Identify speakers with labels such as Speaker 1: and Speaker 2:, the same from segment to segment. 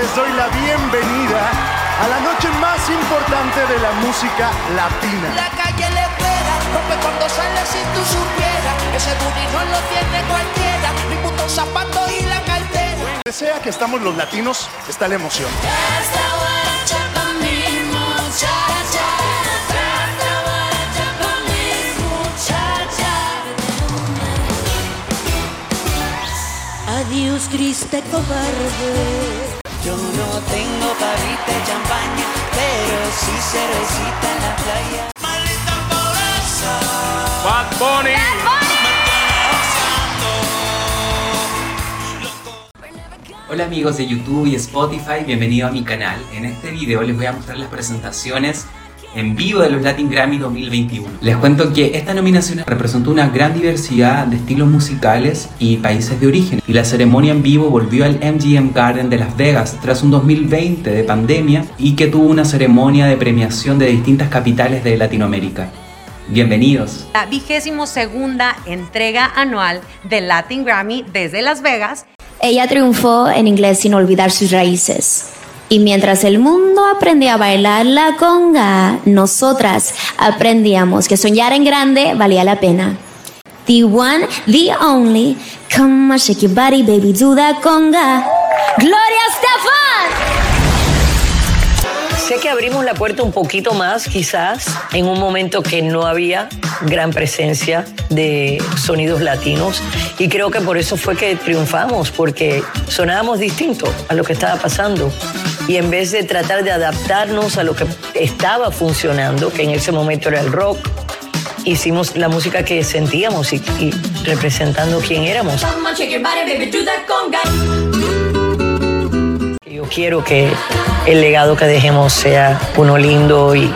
Speaker 1: les doy la bienvenida a la noche más importante de la música latina.
Speaker 2: La calle le espera, rompe cuando sale si tú supieras. Ese no lo tiene cualquiera, mi puto zapato y la cartera.
Speaker 1: Donde sea que estamos los latinos, está la emoción.
Speaker 3: Adiós, triste cobarde.
Speaker 4: Yo no tengo carrita de champaña, pero sí cervecita en la playa. Maldita pobreza.
Speaker 5: Bad Bunny.
Speaker 6: Hola amigos de YouTube y Spotify, bienvenidos a mi canal. En este video les voy a mostrar las presentaciones en vivo de los Latin Grammy 2021. Les cuento que esta nominación representó una gran diversidad de estilos musicales y países de origen. Y la ceremonia en vivo volvió al MGM Garden de Las Vegas tras un 2020 de pandemia y que tuvo una ceremonia de premiación de distintas capitales de Latinoamérica. Bienvenidos.
Speaker 7: La vigésimo segunda entrega anual del Latin Grammy desde Las Vegas
Speaker 3: Ella triunfó en inglés sin olvidar sus raíces. Y mientras el mundo aprendía a bailar la conga, nosotras aprendíamos que soñar en grande valía la pena. The one, the only, come on, shake your body, baby, do that conga. Gloria Estefan.
Speaker 8: Sé que abrimos la puerta un poquito más, quizás, en un momento que no había gran presencia de sonidos latinos y creo que por eso fue que triunfamos, porque sonábamos distinto a lo que estaba pasando. Y en vez de tratar de adaptarnos a lo que estaba funcionando, que en ese momento era el rock, hicimos la música que sentíamos y, representando quién éramos. Yo quiero que el legado que dejemos sea uno lindo y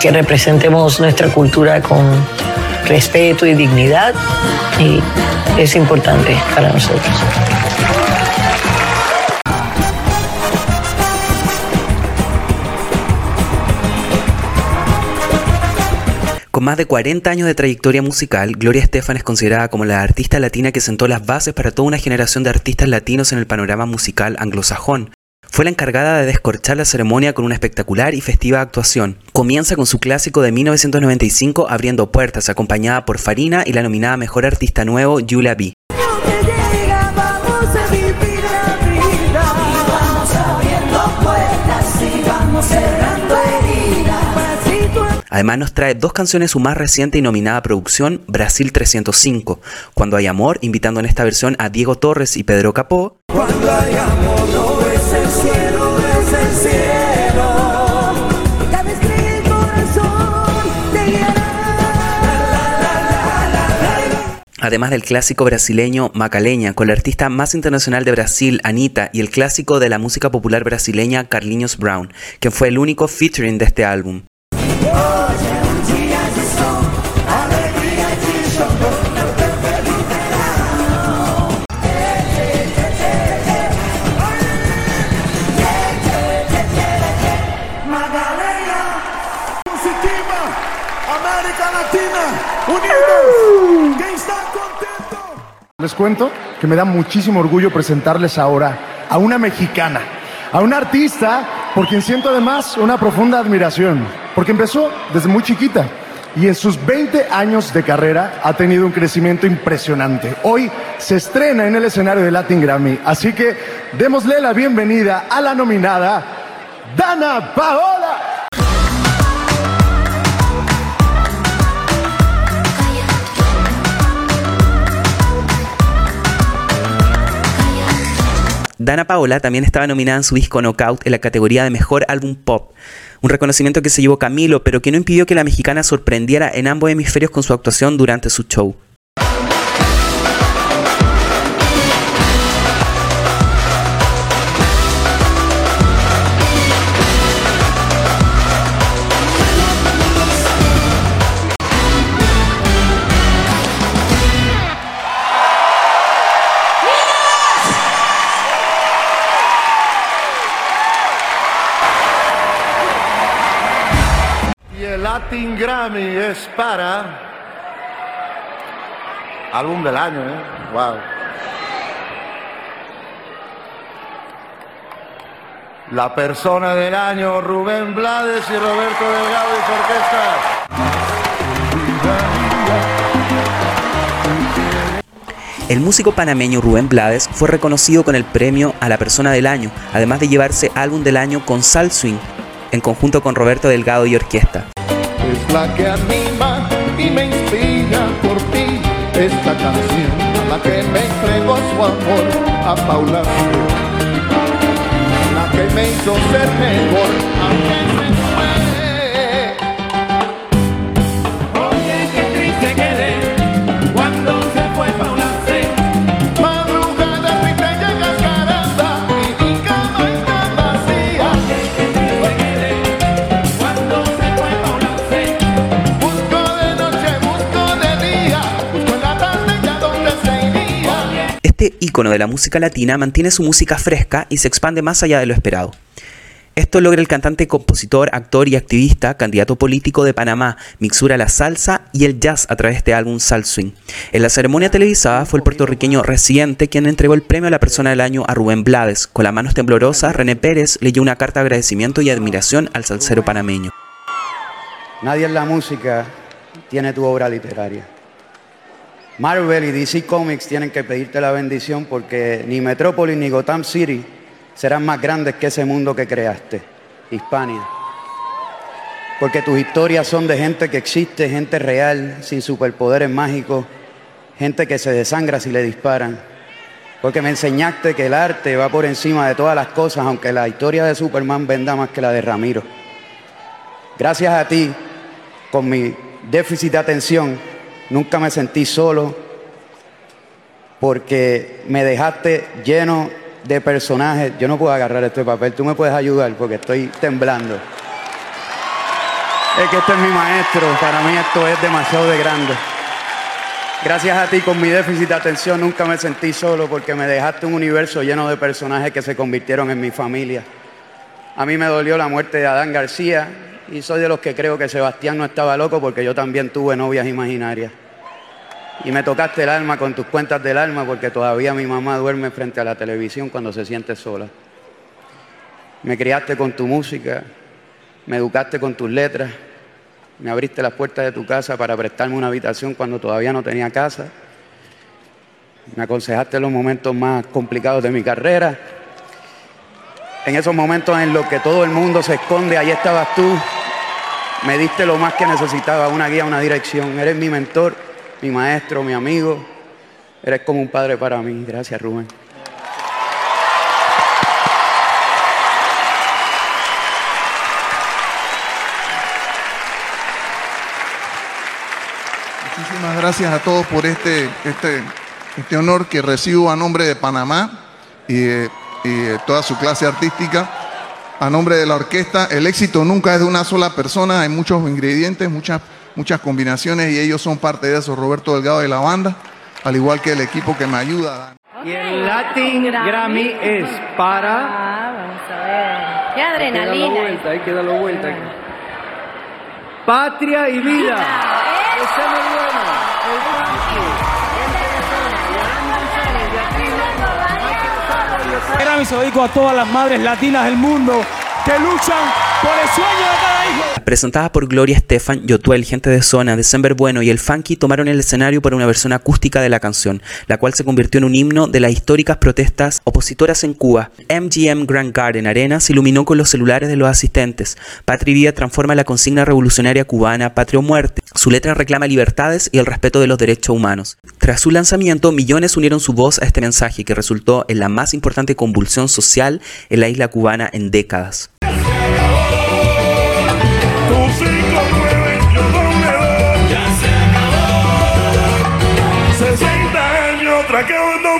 Speaker 8: que representemos nuestra cultura con respeto y dignidad. Y es importante para nosotros.
Speaker 9: Con más de 40 años de trayectoria musical, Gloria Estefan es considerada como la artista latina que sentó las bases para toda una generación de artistas latinos en el panorama musical anglosajón. Fue la encargada de descorchar la ceremonia con una espectacular y festiva actuación. Comienza con su clásico de 1995 Abriendo Puertas, acompañada por Farina y la nominada Mejor Artista Nuevo, Julia B. Además nos trae dos canciones su más reciente y nominada producción, Brasil 305, Cuando hay amor, invitando en esta versión a Diego Torres y Pedro Capó. Además del clásico brasileño Macaleña, con la artista más internacional de Brasil, Anita, y el clásico de la música popular brasileña, Carlinhos Brown, quien fue el único featuring de este álbum.
Speaker 1: Les cuento que me da muchísimo orgullo presentarles ahora a una mexicana, a una artista por quien siento además una profunda admiración, porque empezó desde muy chiquita y en sus 20 años de carrera ha tenido un crecimiento impresionante. Hoy se estrena en el escenario de Latin Grammy, así que démosle la bienvenida a la nominada Dana Paola.
Speaker 9: Dana Paola también estaba nominada en su disco Knockout en la categoría de Mejor Álbum Pop, un reconocimiento que se llevó Camilo, pero que no impidió que la mexicana sorprendiera en ambos hemisferios con su actuación durante su show.
Speaker 1: Latin Grammy es para. Álbum del año, ¿eh? Wow.
Speaker 10: la persona del año, Rubén Blades y Roberto Delgado y su orquesta.
Speaker 9: El músico panameño Rubén Blades fue reconocido con el premio a la persona del año, además de llevarse álbum del año con Sal Swing, en conjunto con Roberto Delgado y orquesta.
Speaker 10: La que anima y me inspira por ti esta canción la que me entregó su amor a Paula. La que me hizo ser mejor aunque se.
Speaker 9: Ícono de la música latina mantiene su música fresca y se expande más allá de lo esperado. Esto logra el cantante, compositor, actor y activista, candidato político de Panamá, mixura la salsa y el jazz a través de álbum Sal Swing. En la ceremonia televisada fue el puertorriqueño Residente quien entregó el premio a la persona del año a Rubén Blades. Con las manos temblorosas, René Pérez leyó una carta de agradecimiento y admiración al salsero panameño.
Speaker 11: Nadie en la música tiene tu obra literaria. Marvel y DC Comics tienen que pedirte la bendición porque ni Metrópolis ni Gotham City serán más grandes que ese mundo que creaste, Hispania. Porque tus historias son de gente que existe, gente real, sin superpoderes mágicos, gente que se desangra si le disparan. Porque me enseñaste que el arte va por encima de todas las cosas, aunque la historia de Superman venda más que la de Ramiro. Gracias a ti, con mi déficit de atención, nunca me sentí solo porque me dejaste lleno de personajes. Yo no puedo agarrar este papel, tú me puedes ayudar porque estoy temblando. Es que este es mi maestro, para mí esto es demasiado de grande. Gracias a ti con mi déficit de atención nunca me sentí solo porque me dejaste un universo lleno de personajes que se convirtieron en mi familia. A mí me dolió la muerte de Adán García y soy de los que creo que Sebastián no estaba loco porque yo también tuve novias imaginarias. Y me tocaste el alma con tus cuentas del alma porque todavía mi mamá duerme frente a la televisión cuando se siente sola. Me criaste con tu música, me educaste con tus letras, me abriste las puertas de tu casa para prestarme una habitación cuando todavía no tenía casa. Me aconsejaste los momentos más complicados de mi carrera. En esos momentos en los que todo el mundo se esconde, ahí estabas tú. Me diste lo más que necesitaba, una guía, una dirección. Eres mi mentor, mi maestro, mi amigo. Eres como un padre para mí. Gracias, Rubén.
Speaker 12: Muchísimas gracias a todos por este, este, este honor que recibo a nombre de Panamá y y toda su clase artística. A nombre de la orquesta, el éxito nunca es de una sola persona, hay muchos ingredientes, muchas, muchas combinaciones y ellos son parte de eso. Roberto Delgado y la banda, al igual que el equipo que me ayuda.
Speaker 13: Y el Latin Grammy es para.
Speaker 14: Ah, vamos a ver. Qué
Speaker 13: Hay que darlo
Speaker 14: adrenalina.
Speaker 13: vuelta, hay que darlo vuelta. Patria y vida. Ese es bueno. El
Speaker 15: Grammy se lo a todas las madres latinas del mundo que luchan por el sueño de
Speaker 9: Presentadas por Gloria Estefan, Yotuel, Gente de Zona, December Bueno y El Funky tomaron el escenario para una versión acústica de la canción, la cual se convirtió en un himno de las históricas protestas opositoras en Cuba. MGM Grand Garden Arena se iluminó con los celulares de los asistentes. Patria Vida transforma la consigna revolucionaria cubana Patria o Muerte. Su letra reclama libertades y el respeto de los derechos humanos. Tras su lanzamiento, millones unieron su voz a este mensaje que resultó en la más importante convulsión social en la isla cubana en décadas.
Speaker 16: Ya se acabó. 60 años traqueo dominó.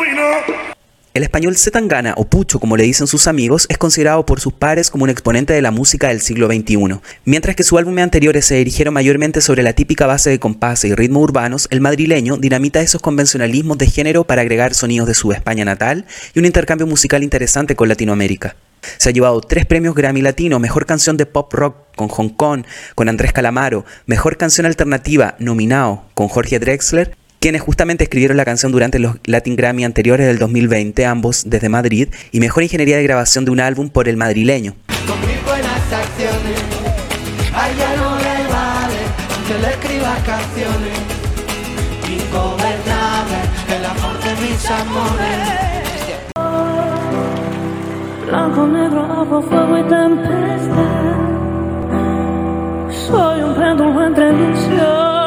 Speaker 9: El español Zetangana, o Pucho como le dicen sus amigos, es considerado por sus pares como un exponente de la música del siglo XXI. Mientras que sus álbumes anteriores se dirigieron mayormente sobre la típica base de compases y ritmos urbanos, el madrileño dinamita esos convencionalismos de género para agregar sonidos de su España natal y un intercambio musical interesante con Latinoamérica. Se ha llevado tres premios Grammy Latino, Mejor Canción de Pop Rock con Hong Kong, con Andrés Calamaro, Mejor Canción Alternativa nominado con Jorge Drexler quienes justamente escribieron la canción durante los Latin Grammy anteriores del 2020, ambos desde Madrid, y mejor ingeniería de grabación de un álbum por el madrileño.
Speaker 17: Con mis buenas acciones, a ella no le vale que le escriba canciones. Ingobernable, el amor de mis amores.
Speaker 18: Blanco, negro, agua, fuego y tempestad. Soy un péndulo entre luz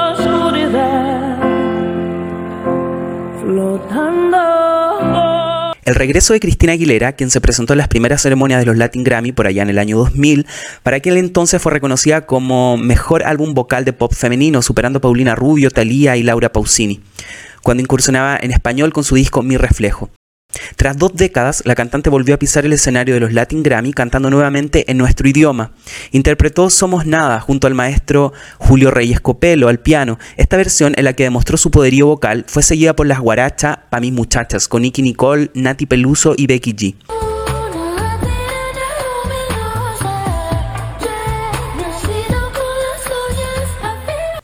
Speaker 9: El regreso de Cristina Aguilera, quien se presentó en las primeras ceremonias de los Latin Grammy por allá en el año 2000, para aquel entonces fue reconocida como mejor álbum vocal de pop femenino, superando a Paulina Rubio, Thalía y Laura Pausini, cuando incursionaba en español con su disco Mi Reflejo. Tras dos décadas, la cantante volvió a pisar el escenario de los Latin Grammy cantando nuevamente en nuestro idioma. Interpretó Somos Nada junto al maestro Julio Reyes Copelo al piano. Esta versión, en la que demostró su poderío vocal, fue seguida por las Guaracha Pa' mis muchachas, con Nicky Nicole, Nati Peluso y Becky G.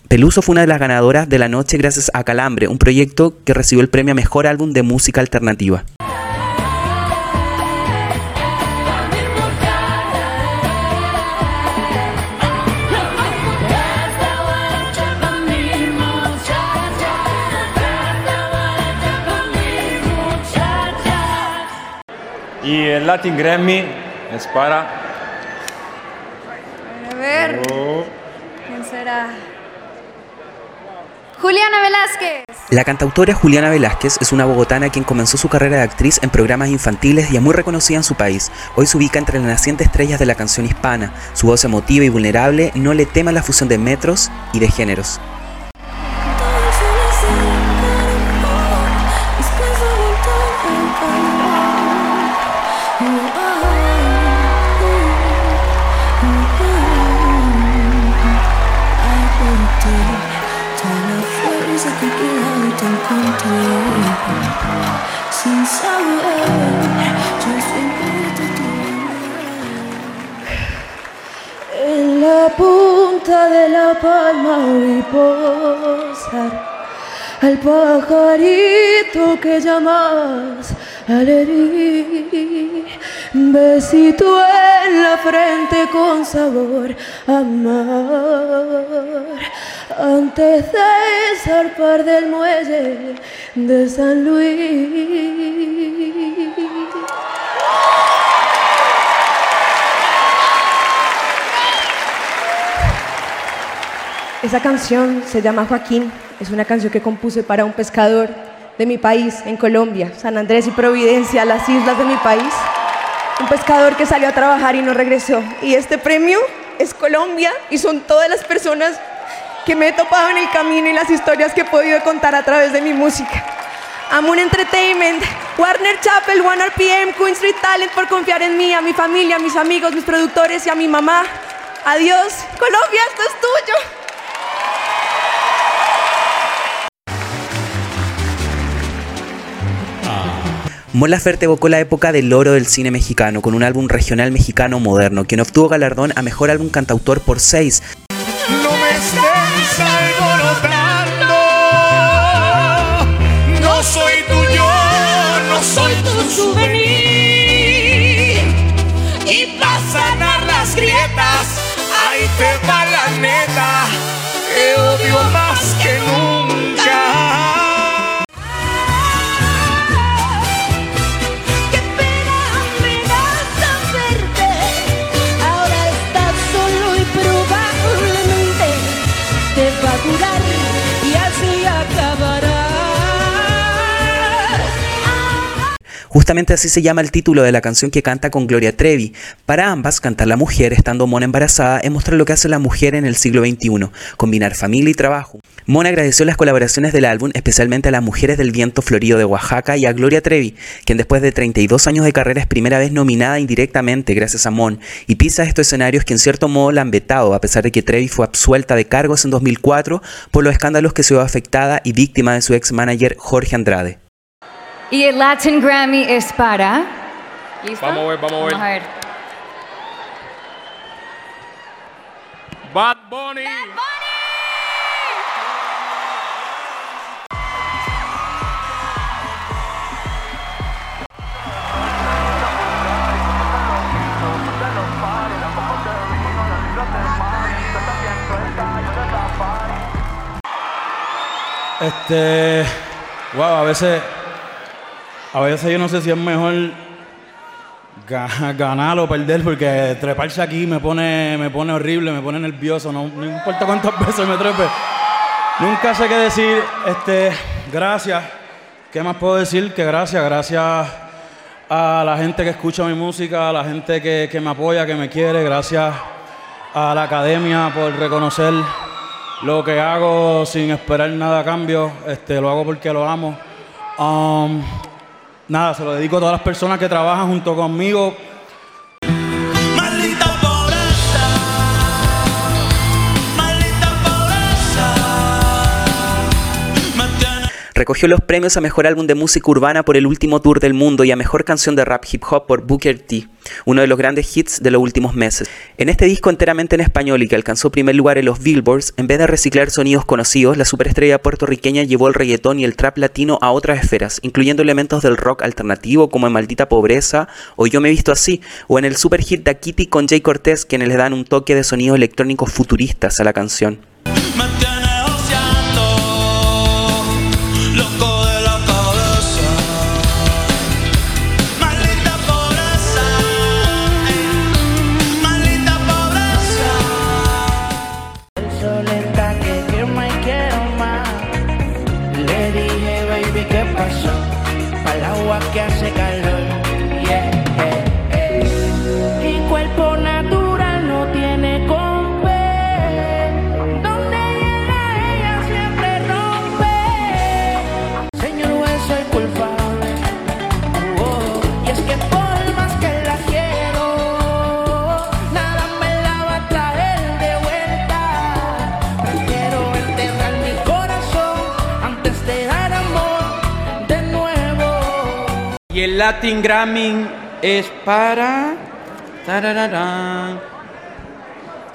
Speaker 9: Peluso fue una de las ganadoras de la noche gracias a Calambre, un proyecto que recibió el premio a Mejor Álbum de Música Alternativa.
Speaker 19: Y el Latin Grammy es para...
Speaker 20: A ver,
Speaker 19: Oh.
Speaker 20: ¿quién será? Juliana Velázquez.
Speaker 9: La cantautora Juliana Velázquez es una bogotana quien comenzó su carrera de actriz en programas infantiles y es muy reconocida en su país. Hoy se ubica entre las nacientes estrellas de la canción hispana. Su voz emotiva y vulnerable no le tema la fusión de metros y de géneros.
Speaker 18: La palma vi posar al pajarito que llamas alegría. Besito en la frente con sabor a mar. Antes de zarpar del muelle de San Luis.
Speaker 21: Esa canción se llama Joaquín, es una canción que compuse para un pescador de mi país, en Colombia, San Andrés y Providencia, las islas de mi país. Un pescador que salió a trabajar y no regresó. Y este premio es Colombia y son todas las personas que me he topado en el camino y las historias que he podido contar a través de mi música. Amun Entertainment, Warner Chappell, One RPM, Queen Street Talent por confiar en mí, a mi familia, a mis amigos, mis productores y a mi mamá. Adiós, Colombia, esto es tuyo.
Speaker 9: Mon Laferte evocó la época del oro del cine mexicano con un álbum regional mexicano moderno, quien obtuvo galardón a mejor álbum cantautor por seis.
Speaker 17: No me estés
Speaker 9: Justamente así se llama el título de la canción que canta con Gloria Trevi. Para ambas, cantar la mujer estando Mona embarazada es mostrar lo que hace la mujer en el siglo XXI, combinar familia y trabajo. Mona agradeció las colaboraciones del álbum, especialmente a las mujeres del viento florido de Oaxaca y a Gloria Trevi, quien después de 32 años de carrera es primera vez nominada indirectamente gracias a Mon, y pisa estos escenarios que en cierto modo la han vetado, a pesar de que Trevi fue absuelta de cargos en 2004 por los escándalos que se vio afectada y víctima de su ex manager Jorge Andrade.
Speaker 22: Y el Latin Grammy es para.
Speaker 19: Vamos a ver, vamos a ver.
Speaker 22: Vamos a.
Speaker 19: Bad Bunny.
Speaker 15: Bad Este. Wow, a veces a veces yo no sé si es mejor ga- ganar o perder, porque treparse aquí me pone, me pone horrible, me pone nervioso. No, no importa cuántas veces me trepe. Nunca sé qué decir. Este. Gracias. ¿Qué más puedo decir? Que gracias, gracias a la gente que escucha mi música, a la gente que, que me apoya, que me quiere, gracias a la academia por reconocer lo que hago sin esperar nada a cambio, este, lo hago porque lo amo. Um, nada, se lo dedico a todas las personas que trabajan junto conmigo.
Speaker 9: Recogió los premios a Mejor Álbum de Música Urbana por el último tour del mundo y a Mejor Canción de Rap Hip Hop por Booker T, uno de los grandes hits de los últimos meses. En este disco enteramente en español y que alcanzó primer lugar en los Billboards, en vez de reciclar sonidos conocidos, la superestrella puertorriqueña llevó el reggaetón y el trap latino a otras esferas, incluyendo elementos del rock alternativo como en Maldita Pobreza o Yo me visto así, o en el super hit Da Kitty con Jay Cortez, quienes le dan un toque de sonidos electrónicos futuristas a la canción.
Speaker 11: Latin Grammy es para. tarararán,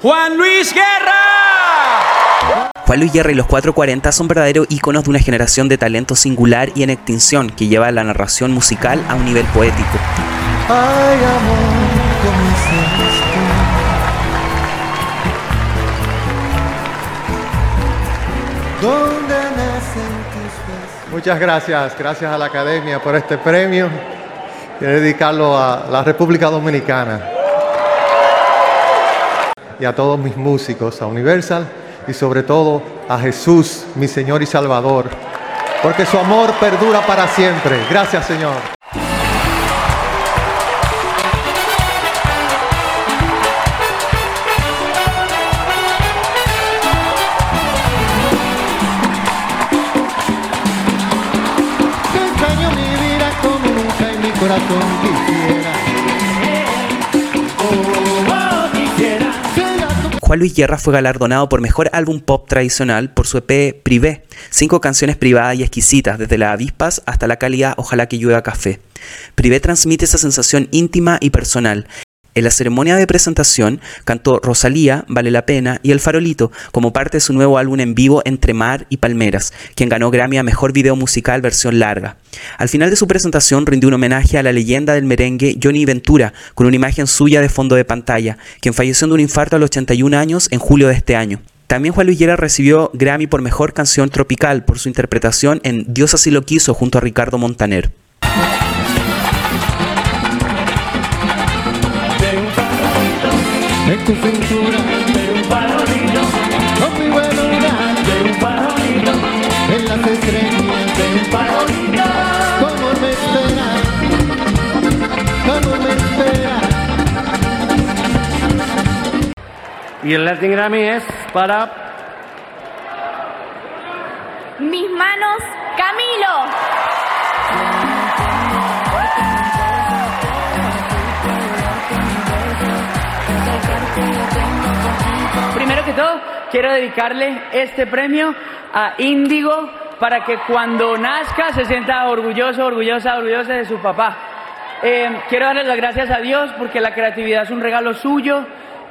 Speaker 11: Juan Luis Guerra.
Speaker 9: Juan Luis Guerra y los 440 son verdaderos íconos de una generación de talento singular y en extinción que lleva la narración musical a un nivel poético.
Speaker 23: Muchas gracias, gracias a la Academia por este premio. Quiero dedicarlo a la República Dominicana y a todos mis músicos, a Universal y sobre todo a Jesús, mi Señor y Salvador, porque su amor perdura para siempre. Gracias, Señor.
Speaker 9: Juan Luis Guerra fue galardonado por Mejor Álbum Pop Tradicional por su EP Privé, cinco canciones privadas y exquisitas, desde las avispas hasta la calidad Ojalá que llueva café. Privé transmite esa sensación íntima y personal. En la ceremonia de presentación cantó Rosalía, Vale la Pena y El Farolito como parte de su nuevo álbum en vivo Entre Mar y Palmeras, quien ganó Grammy a Mejor Video Musical versión larga. Al final de su presentación rindió un homenaje a la leyenda del merengue Johnny Ventura con una imagen suya de fondo de pantalla, quien falleció de un infarto a los 81 años en julio de este año. También Juan Luis Guerra recibió Grammy por Mejor Canción Tropical por su interpretación en Dios así lo quiso junto a Ricardo Montaner.
Speaker 24: En tu cintura de un farolito, con mi buena de un farolito, en las estrellas de un farolito, como me espera, como me espera.
Speaker 13: Y el Latin Grammy es para
Speaker 14: Mis manos, Camilo.
Speaker 25: Quiero dedicarle este premio a Índigo para que cuando nazca se sienta orgulloso, orgullosa, orgullosa de su papá. Eh, quiero darle las gracias a Dios porque la creatividad es un regalo suyo.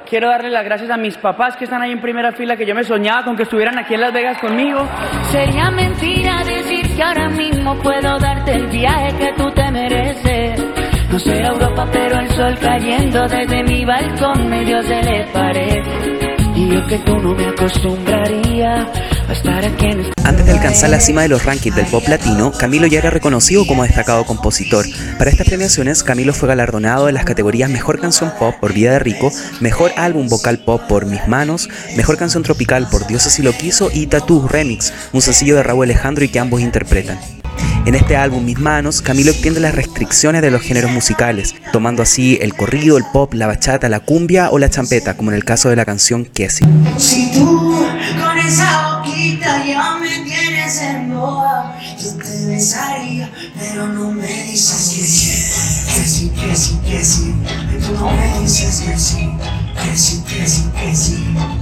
Speaker 25: Quiero darle las gracias a mis papás que están ahí en primera fila, que yo me soñaba con que estuvieran aquí en Las Vegas conmigo.
Speaker 17: Sería mentira decir que ahora mismo puedo darte el viaje que tú te mereces. No sé Europa, pero el sol cayendo desde mi balcón medio se le parece. Y yo que tú no me acostumbraría
Speaker 2: Va a estar aquí en este
Speaker 9: Antes de alcanzar la cima de los rankings del pop latino, Camilo ya era reconocido como destacado compositor. Para estas premiaciones, Camilo fue galardonado en las categorías Mejor Canción Pop por Vida de Rico, Mejor Álbum Vocal Pop por Mis Manos, Mejor Canción Tropical por Dios así lo quiso y Tattoo Remix, un sencillo de Raúl Alejandro y que ambos interpretan. En este álbum Mis Manos, Camilo extiende las restricciones de los géneros musicales, tomando así el corrido, el pop, la bachata, la cumbia o la champeta, como en el caso de la canción Kessie.
Speaker 2: Si tú con esa boquita ya me tienes en boa, yo te besaría, pero no me dices que sí, que sí, que sí, que sí, tú no me dices que sí, que sí, que sí, que sí.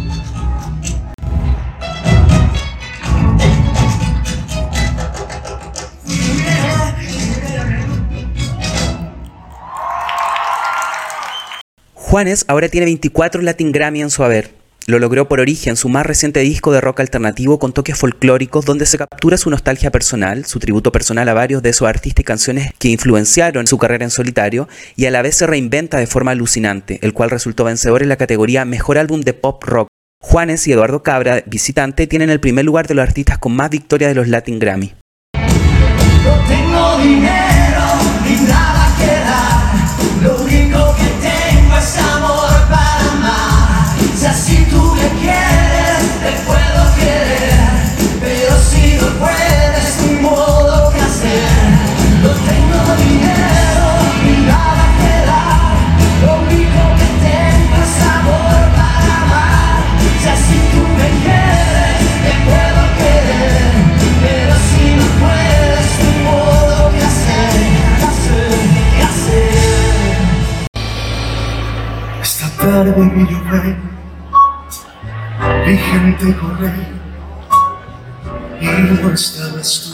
Speaker 9: Juanes ahora tiene 24 Latin Grammy en su haber. Lo logró por Origen, su más reciente disco de rock alternativo con toques folclóricos donde se captura su nostalgia personal, su tributo personal a varios de esos artistas y canciones que influenciaron su carrera en solitario y a la vez se reinventa de forma alucinante, el cual resultó vencedor en la categoría Mejor Álbum de Pop Rock. Juanes y Eduardo Cabra, visitante, tienen el primer lugar de los artistas con más victorias de los Latin Grammy.
Speaker 2: Tarde vi llover, vi gente correr y no estabas tú.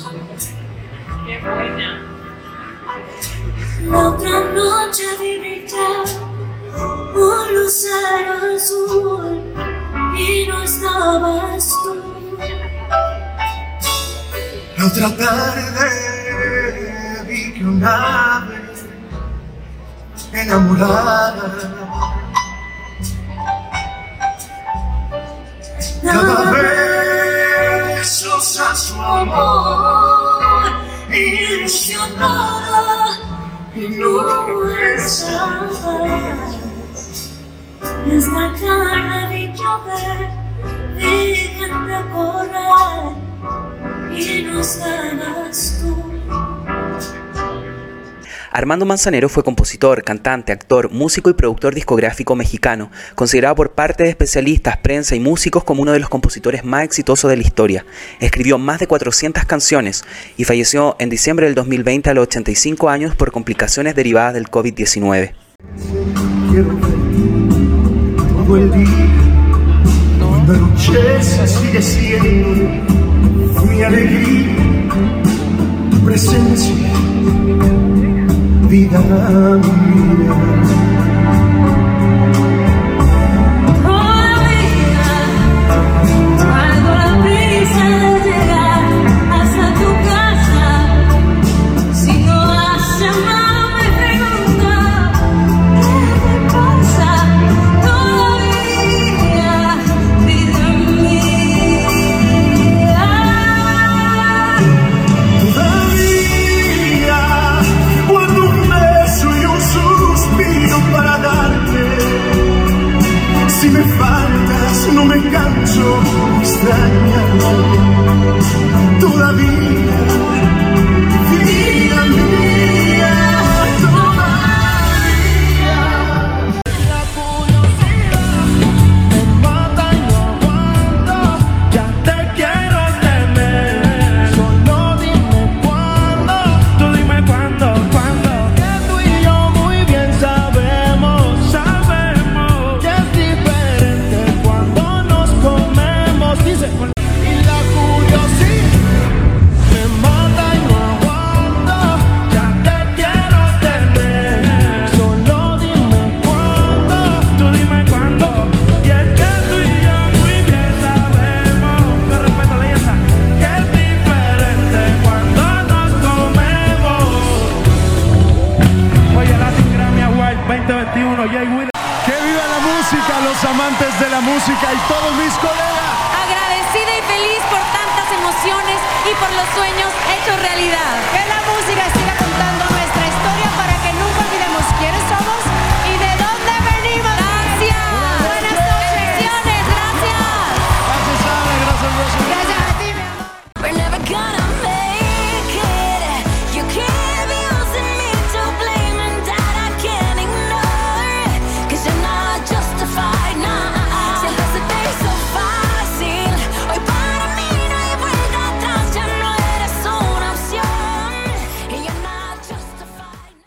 Speaker 17: La otra noche vi brillar un lucero azul y no estabas tú.
Speaker 2: La otra tarde vi que un ave enamorada besos a su amor
Speaker 17: ilusionada y no estabas. Esta tarde vi llover, vi gente correr y no estabas tú.
Speaker 9: Armando Manzanero fue compositor, cantante, actor, músico y productor discográfico mexicano, considerado por parte de especialistas, prensa y músicos como uno de los compositores más exitosos de la historia. Escribió más de 400 canciones y falleció en diciembre del 2020 a los 85 años por complicaciones derivadas del COVID-19.
Speaker 2: quiero ver todo el día. Cuando anochece sigue siendo mi alegría, tu presencia, vida mía.
Speaker 17: Cuando
Speaker 2: ¡Que
Speaker 10: viva la música, los amantes de la música y todos mis colegas!
Speaker 7: Agradecida y feliz por
Speaker 20: tantas emociones y por los sueños hechos realidad. Que la música siga contando nuestra historia para que nunca olvidemos quiénes somos